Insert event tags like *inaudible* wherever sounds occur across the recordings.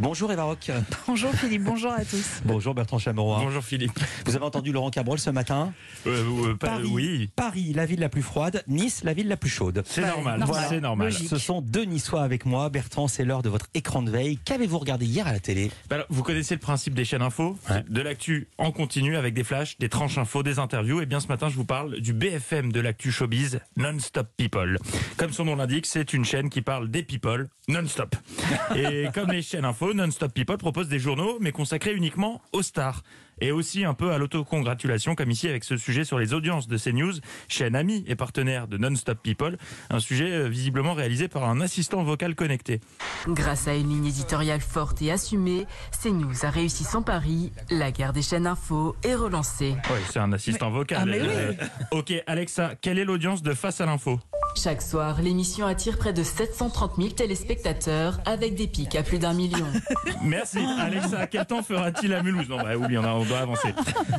Bonjour Eva Rock. *laughs* Bonjour Philippe, bonjour à tous. Bonjour Bertrand Chameroy. Bonjour Philippe. Vous avez entendu Laurent Cabrol ce matin Euh, euh, pas- Paris, oui, Paris, la ville la plus froide, Nice, la ville la plus chaude. c'est normal. normal. C'est normal. Logique. Ce sont deux Niçois avec moi. Bertrand, c'est l'heure de votre écran de veille. Qu'avez-vous regardé hier à la télé Bah alors, vous connaissez le principe des chaînes info Ouais. De l'actu en continu avec des flashs, des tranches info, des interviews. Et bien ce matin, je vous parle du BFM de l'actu showbiz, Non-Stop People. Comme son nom l'indique, c'est une chaîne qui parle des people non-stop. *laughs* Et comme les chaînes info, Non-Stop People propose des journaux, mais consacrés uniquement aux stars. Et aussi un peu à l'autocongratulation, comme ici avec ce sujet sur les audiences de CNews, chaîne amie et partenaire de Non-Stop People. Un sujet euh, visiblement réalisé par un assistant vocal connecté. Grâce à une ligne éditoriale forte et assumée, CNews a réussi son pari. La guerre des chaînes info est relancée. Oui, c'est un assistant vocal. Ah, mais oui. Euh, ok, Alexa, quelle est l'audience de Face à l'info? Chaque soir, l'émission attire près de 730 000 téléspectateurs avec des pics à plus d'un million. *laughs* Merci. Alexa, quel temps fera-t-il à Mulhouse? Non, bah oui, on, a- on doit avancer.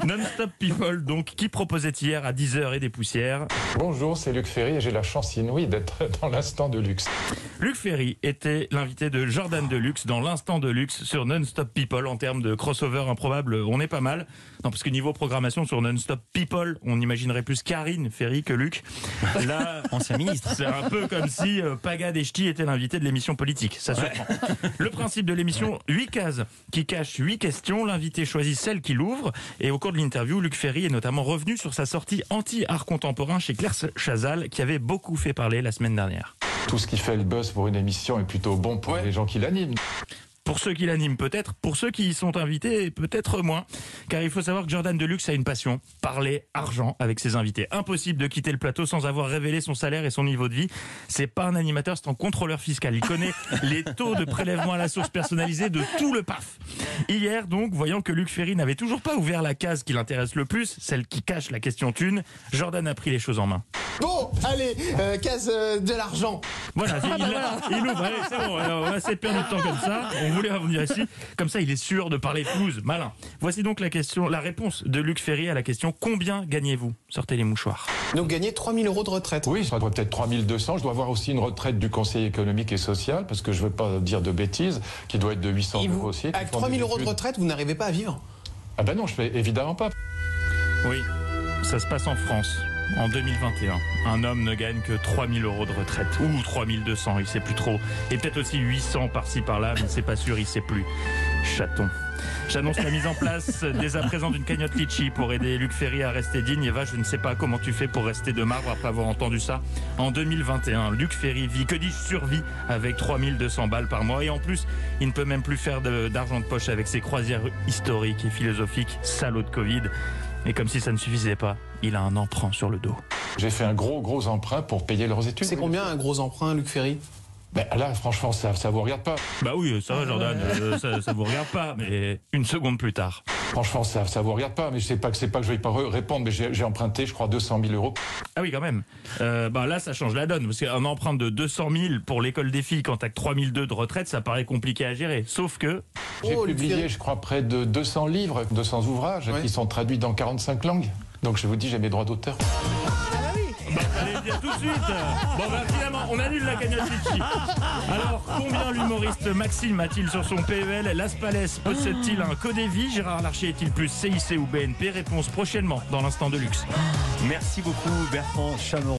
Non-Stop People, donc, qui proposait hier à 10h et des poussières Bonjour, c'est Luc Ferry et j'ai la chance inouïe d'être dans l'instant de luxe. Luc Ferry était l'invité de Jordan Deluxe dans l'instant de luxe sur Non-Stop People en termes de crossover improbable. On est pas mal. Non, parce que niveau programmation sur Non-Stop People, on imaginerait plus Karine Ferry que Luc. *laughs* Là, Ancien ministre. C'est un peu comme si euh, Paga était l'invité de l'émission politique. Ça se prend. Le principe de l'émission, 8 cases qui cachent 8 questions. L'invité choisit celle qui l'ouvre. Et au cours de l'interview, Luc Ferry est notamment revenu sur sa sortie anti-art contemporain chez Claire Chazal, qui avait beaucoup fait parler la semaine dernière. Tout ce qui fait le buzz pour une émission est plutôt bon pour les gens qui l'animent. Pour ceux qui l'animent peut-être, pour ceux qui y sont invités peut-être moins. Car il faut savoir que Jordan Deluxe a une passion, parler argent avec ses invités. Impossible de quitter le plateau sans avoir révélé son salaire et son niveau de vie. C'est pas un animateur, c'est un contrôleur fiscal. Il connaît *laughs* les taux de prélèvement à la source personnalisée de tout le PAF. Hier donc, voyant que Luc Ferry n'avait toujours pas ouvert la case qui l'intéresse le plus, celle qui cache la question thune, Jordan a pris les choses en main. Bon, allez, euh, case euh, de l'argent. Voilà, il, l'a- il ouvre, allez, c'est bon, alors, on a assez perdu de temps comme ça, on voulait revenir ici, comme ça il est sûr de parler Toulouse, malin. Voici donc la question, la réponse de Luc Ferry à la question combien gagnez-vous? Sortez les mouchoirs. Donc gagner 3000 euros de retraite. Oui, ça doit peut-être 3200. Je dois avoir aussi une retraite du Conseil économique et social, parce que je veux pas dire de bêtises, qui doit être de 800 Et euros aussi. avec Qui font 3000 des euros de retraite, vous n'arrivez pas à vivre? Ah ben non, je fais évidemment pas. Oui, ça se passe en France. En 2021, un homme ne gagne que 3000 euros de retraite, ou 3200, il sait plus trop. Et peut-être aussi 800 par-ci par-là, mais c'est pas sûr, il sait plus. Chaton. J'annonce la mise en place dès à présent d'une cagnotte Litchi pour aider Luc Ferry à rester digne. Eva, je ne sais pas comment tu fais pour rester de marbre après avoir entendu ça. En 2021, Luc Ferry vit, que dis-je, survit avec 3200 balles par mois. Et en plus, il ne peut même plus faire de- d'argent de, poche avec ses croisières historiques et philosophiques. Salaud de Covid. Et comme si ça ne suffisait pas, il a un emprunt sur le dos. J'ai fait un gros, gros emprunt pour payer leurs études. C'est combien un gros emprunt, Luc Ferry? Ben là, franchement, ça, ça vous regarde pas. Bah oui, ça va Jordan, euh, ça, ça vous regarde pas, mais une seconde plus tard. Franchement, ça, ça vous regarde pas. Mais je sais pas que c'est pas que je vais pas re- répondre, mais j'ai emprunté, je crois, 200 000 euros. Ah oui, quand même. Euh, bah là, ça change la donne. Parce qu'un emprunt de 200 000 pour l'école des filles quand t'as que 3002 de retraite, ça paraît compliqué à gérer. Sauf que, J'ai Oh, publié, je crois, près de 200 livres, 200 ouvrages Ouais. qui sont traduits dans 45 langues. Donc je vous dis, j'ai mes droits d'auteur. bah, allez dire tout de suite. Bon bah finalement, on annule la cagnotte Litchi. Alors, combien l'humoriste Maxime a-t-il sur son PEL Las Palais possède-t-il un Codévi Gérard Larcher est-il plus CIC ou BNP Réponse prochainement dans l'instant de luxe. Merci beaucoup Bertrand Chameroy.